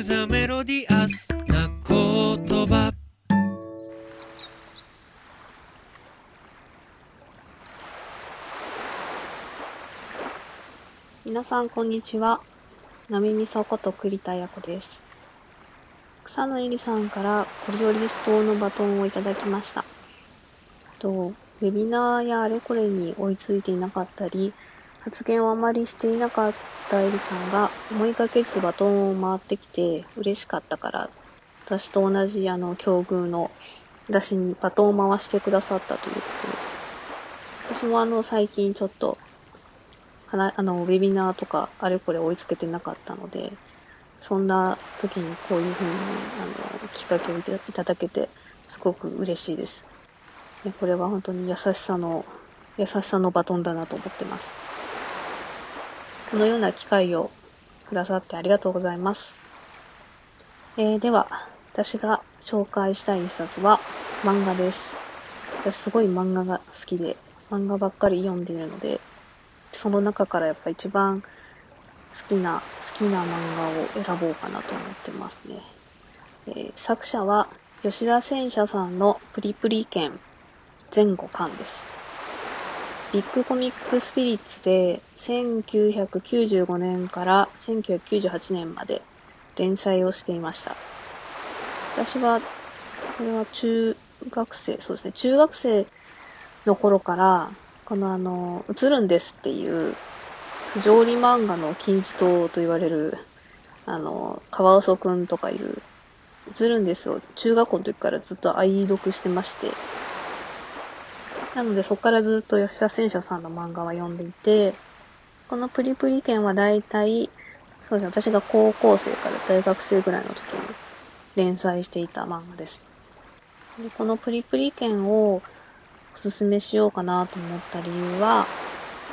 クザメロディアスな言葉皆さんこんにちは。なみみそこと栗田彩子です。草野絵里さんからコリオリストのバトンをいただきました。と、ウェビナーやあれこれに追いついていなかったり、発言をあまりしていなかったエリさんが思いがけずバトンを回ってきて嬉しかったから、私と同じあの境遇の私にバトンを回してくださったということです。私もあの最近ちょっとかなあの、ウェビナーとかあれこれ追いつけてなかったので、そんな時にこういうふうに、あの、きっかけをいただけて、すごく嬉しいです。これは本当に優しさの、優しさのバトンだなと思ってます。このような機会をくださってありがとうございます。えー、では、私が紹介したい一冊は漫画です。私すごい漫画が好きで、漫画ばっかり読んでいるので、その中からやっぱ一番好きな、好きな漫画を選ぼうかなと思ってますね。えー作者は吉田戦車さんのプリプリ剣前後巻です。ビッグコミックスピリッツで1995年から1998年まで連載をしていました。私は、これは中学生、そうですね、中学生の頃から、このあの、映るんですっていう、不条理漫画の金字塔と言われる、あの、カワウソくんとかいる、映るんですを中学校の時からずっと愛読してまして、なのでそこからずっと吉田戦車さんの漫画は読んでいて、このプリプリ剣は大体、そうですね、私が高校生から大学生ぐらいの時に連載していた漫画です。でこのプリプリ剣をおすすめしようかなと思った理由は、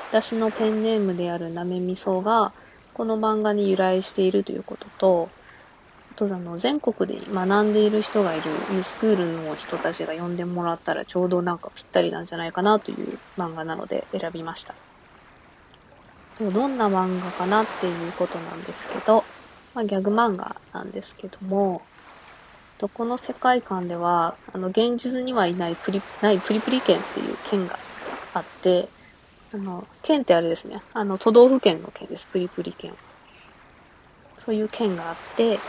私のペンネームであるなめみそが、この漫画に由来しているということと、とあの、全国で学んでいる人がいる e スクールの人たちが読んでもらったらちょうどなんかぴったりなんじゃないかなという漫画なので選びました。どんな漫画かなっていうことなんですけど、まあ、ギャグ漫画なんですけども、とこの世界観では、あの、現実にはいないプリ、ないプリプリ県っていう県があって、あの、県ってあれですね。あの、都道府県の県です。プリプリ県。そういう県があって、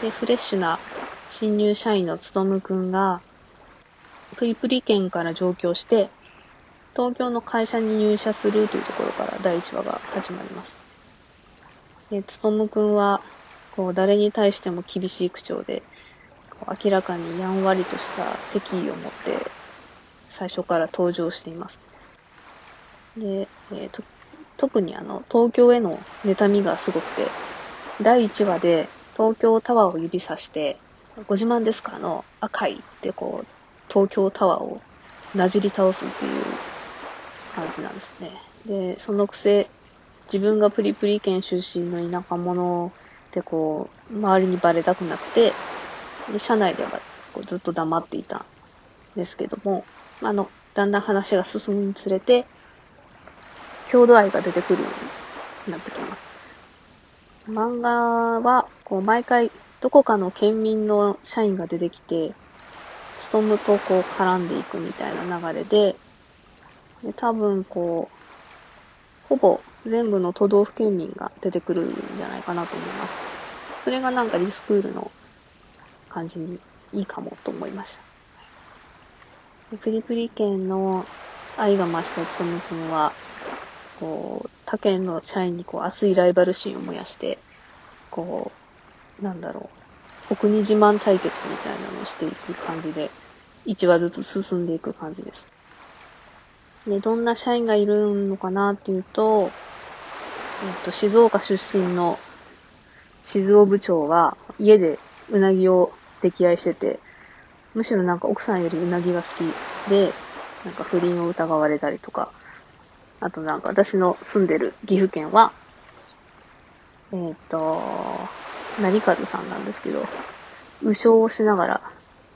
で、フレッシュな新入社員のつとむくんが、プリプリ県から上京して、東京の会社に入社するというところから第1話が始まります。で、つとむくんは、こう、誰に対しても厳しい口調で、明らかにやんわりとした敵意を持って、最初から登場しています。で、えーと特にあの、東京への妬みがすごくて、第1話で東京タワーを指さして、ご自慢ですか？あの、赤いってこう、東京タワーをなじり倒すっていう感じなんですね。で、そのくせ、自分がプリプリ県出身の田舎者ってこう、周りにバレたくなくて、で、社内ではこうずっと黙っていたんですけども、あの、だんだん話が進むにつれて、郷土愛が出てくるようになってきます。漫画は、こう、毎回、どこかの県民の社員が出てきて、勤むとこう絡んでいくみたいな流れで、で多分こう、ほぼ全部の都道府県民が出てくるんじゃないかなと思います。それがなんかリスクールの感じにいいかもと思いました。でプリプリ県の愛が増したつむくんは、こう、他県の社員にこう熱いライバル心を燃やして、こう、なんだろう、お国自慢対決みたいなのをしていく感じで、1話ずつ進んでいく感じです。で、どんな社員がいるのかなっていうと、えっと、静岡出身の静尾部長は家でうなぎを溺愛してて、むしろなんか奥さんよりうなぎが好きで、なんか不倫を疑われたりとか、あとなんか私の住んでる岐阜県は、えっ、と、成和さんなんですけど、右将をしながら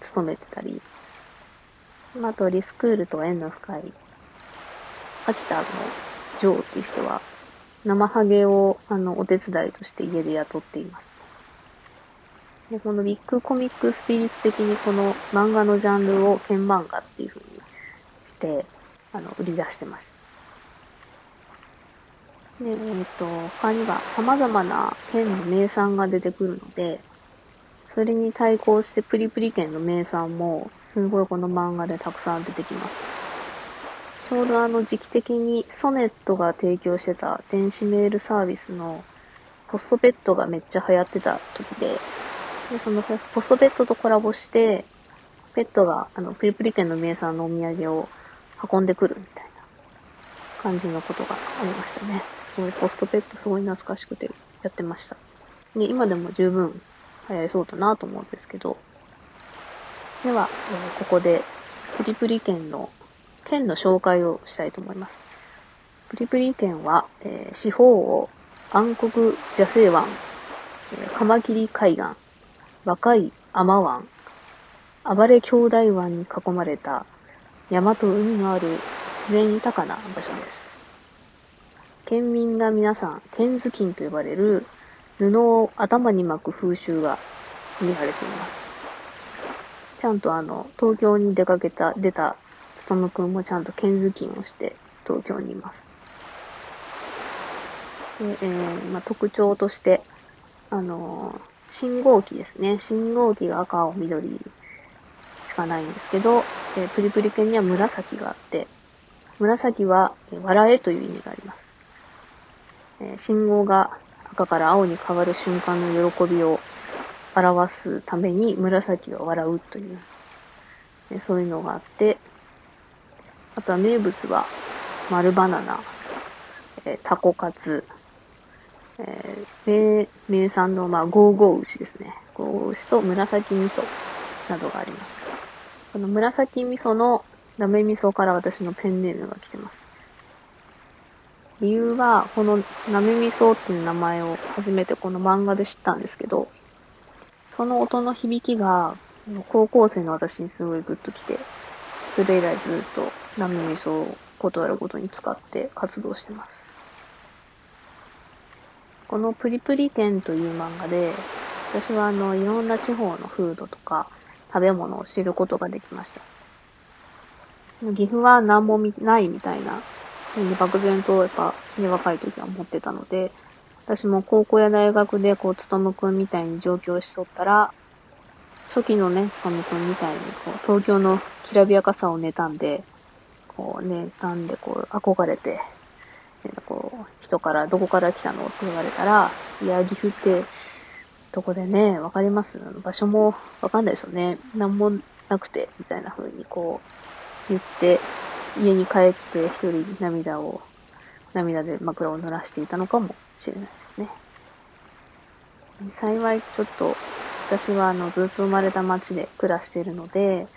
勤めてたり、ああとリスクールと縁の深い、秋田のジョーっていう人は、生ハゲをあのお手伝いとして家で雇っています。でこのビッグコミックスピリッツ的にこの漫画のジャンルを剣漫画っていう風にして、あの、売り出してました。で、えっ、と、他には様々な剣の名産が出てくるので、それに対抗してプリプリ剣の名産も、すごいこの漫画でたくさん出てきます。ちょうどあの時期的にソネットが提供してた電子メールサービスのポストペットがめっちゃ流行ってた時で、で、そのポストペットとコラボして、ペットがあのプリプリ県の名産のお土産を運んでくるみたいな感じのことがありましたね。すごいポストペットすごい懐かしくてやってました。で、今でも十分流行りそうだなと思うんですけど、では、えーここでプリプリ県の県の紹介をしたいと思います。プリプリ県は、えー四方を暗黒蛇生湾、えーカマキリ海岸、若い天湾、暴れ兄弟湾に囲まれた山と海のある自然豊かな場所です。県民が皆さん、剣頭巾と呼ばれる布を頭に巻く風習が見られています。ちゃんとあの、東京に出かけた、出た、つとむくんもちゃんと剣頭巾をして東京にいます。で、えーまあ、特徴として、あのー信号機ですね。信号機が赤、青、緑しかないんですけど、えープリプリ犬には紫があって、紫は、え笑えという意味があります。信号が赤から青に変わる瞬間の喜びを表すために紫が笑うという、えそういうのがあって、あとは名物は丸バナナ、えタコカツ、えー名、名産の、まあ、ゴーゴー牛ですね。ゴーゴー牛と紫味噌などがあります。この紫味噌のラメ味噌から私のペンネームが来てます。理由は、このラメ味噌っていう名前を初めてこの漫画で知ったんですけど、その音の響きが、高校生の私にすごいグッときて、それ以来ずっとラメ味噌を断るごとに使って活動してます。このプリプリ店という漫画で、私はあの、いろんな地方のフードとか食べ物を知ることができました。岐阜は何もないみたいな、漠然とやっぱ、ね、若い時は思ってたので、私も高校や大学でこう、つとむくんみたいに上京しとったら、初期のね、つとむくんみたいにこう、東京のきらびやかさを妬んで、こうね、妬んでこう、憧れて、こう、人からどこから来たのって言われたら、いや、岐阜って、どこでね、わかります場所もわかんないですよね。なんもなくて、みたいな風にこう、言って、家に帰って一人涙を、涙で枕を濡らしていたのかもしれないですね。幸いちょっと、私はあの、ずっと生まれた町で暮らしているので、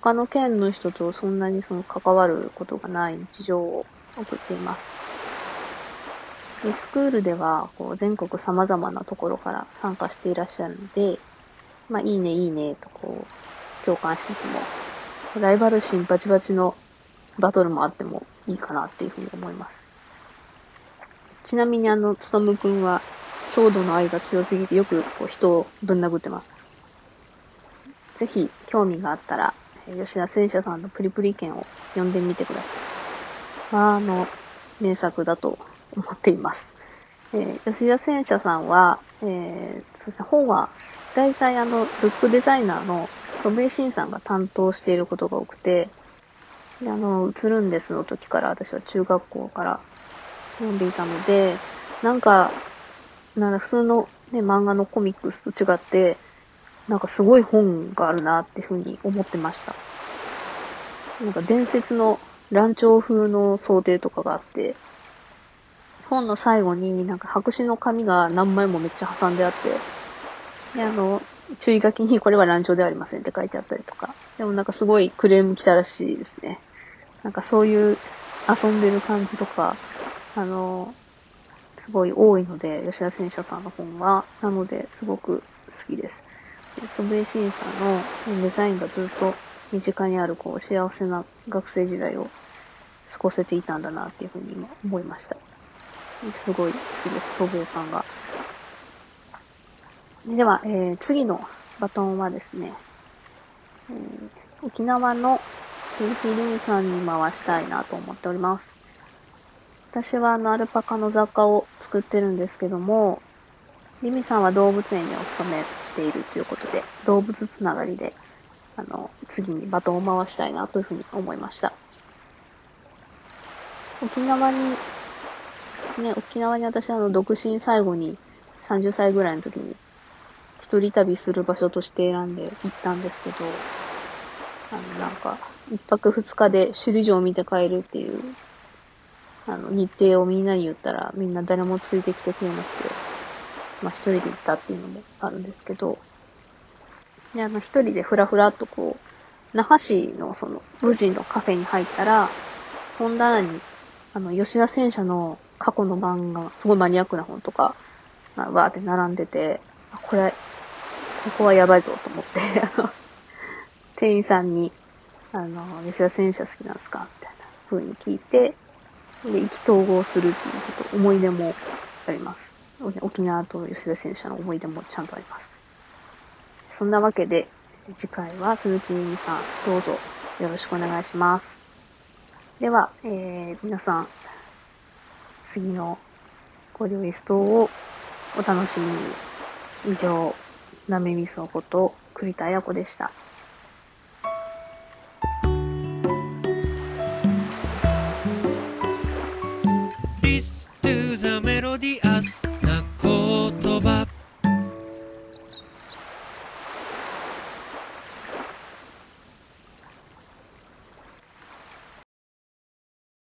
他の県の人とそんなにその関わることがない日常を送っています。でスクールでは、こう、全国様々なところから参加していらっしゃるので、まあ、いいね、いいね、とこう、共感しつつも、ライバル心バチバチのバトルもあってもいいかなっていうふうに思います。ちなみにあの、つとむくんは、強度の愛が強すぎてよくこう人をぶん殴ってます。ぜひ、興味があったら、吉田戦車さんのプリプリ剣を読んでみてください。あ、の、名作だと思っています。えー吉田戦車さんは、えーそうですね、本は、大体あの、ルックデザイナーの祖父江慎さんが担当していることが多くて、であの、映るんですの時から私は中学校から読んでいたので、なんか、なんか普通のね、漫画のコミックスと違って、なんかすごい本があるなっていうふうに思ってました。なんか伝説の乱調風の想定とかがあって、本の最後になんか白紙の紙が何枚もめっちゃ挟んであって、で、あの、注意書きにこれは乱調ではありませんって書いてあったりとか、でもなんかすごいクレーム来たらしいですね。なんかそういう遊んでる感じとか、あの、すごい多いので、吉田戦車さんの本は、なので、すごく好きです。祖父江慎さんのデザインがずっと身近にある、こう、幸せな学生時代を過ごせていたんだなっていうふうに今思いました。すごい好きです、祖父江さんが。では、えー、次のバトンはですね、えー、沖縄の鈴木瑠美さんに回したいなと思っております。私はあのアルパカの雑貨を作ってるんですけども、リミさんは動物園にお勤めしているということで、動物つながりで、あの、次にバトンを回したいなというふうに思いました。沖縄に、ね、沖縄に私あの、独身最後に30歳ぐらいの時に一人旅する場所として選んで行ったんですけど、あの、なんか、一泊二日で首里城を見て帰るっていう、あの、日程をみんなに言ったら、みんな誰もついてきてくれなくて、まあ一人で行ったっていうのもあるんですけど、で、あの、一人でふらふらっとこう、那覇市のその、無人のカフェに入ったら、本棚に、あの、吉田戦車の過去の漫画、すごいマニアックな本とか、まあ、わーって並んでて、これ、ここはやばいぞと思って、あの、店員さんに、あの、吉田戦車好きなんですかみたいな風に聞いて、で、意気投合するっていうちょっと思い出もあります。沖縄と吉田戦車の思い出もちゃんとあります。そんなわけで、次回は鈴木由美さん、どうぞよろしくお願いします。では、えー、皆さん、次のご料理ストをお楽しみに。以上、なめみそこと栗田彩子でした。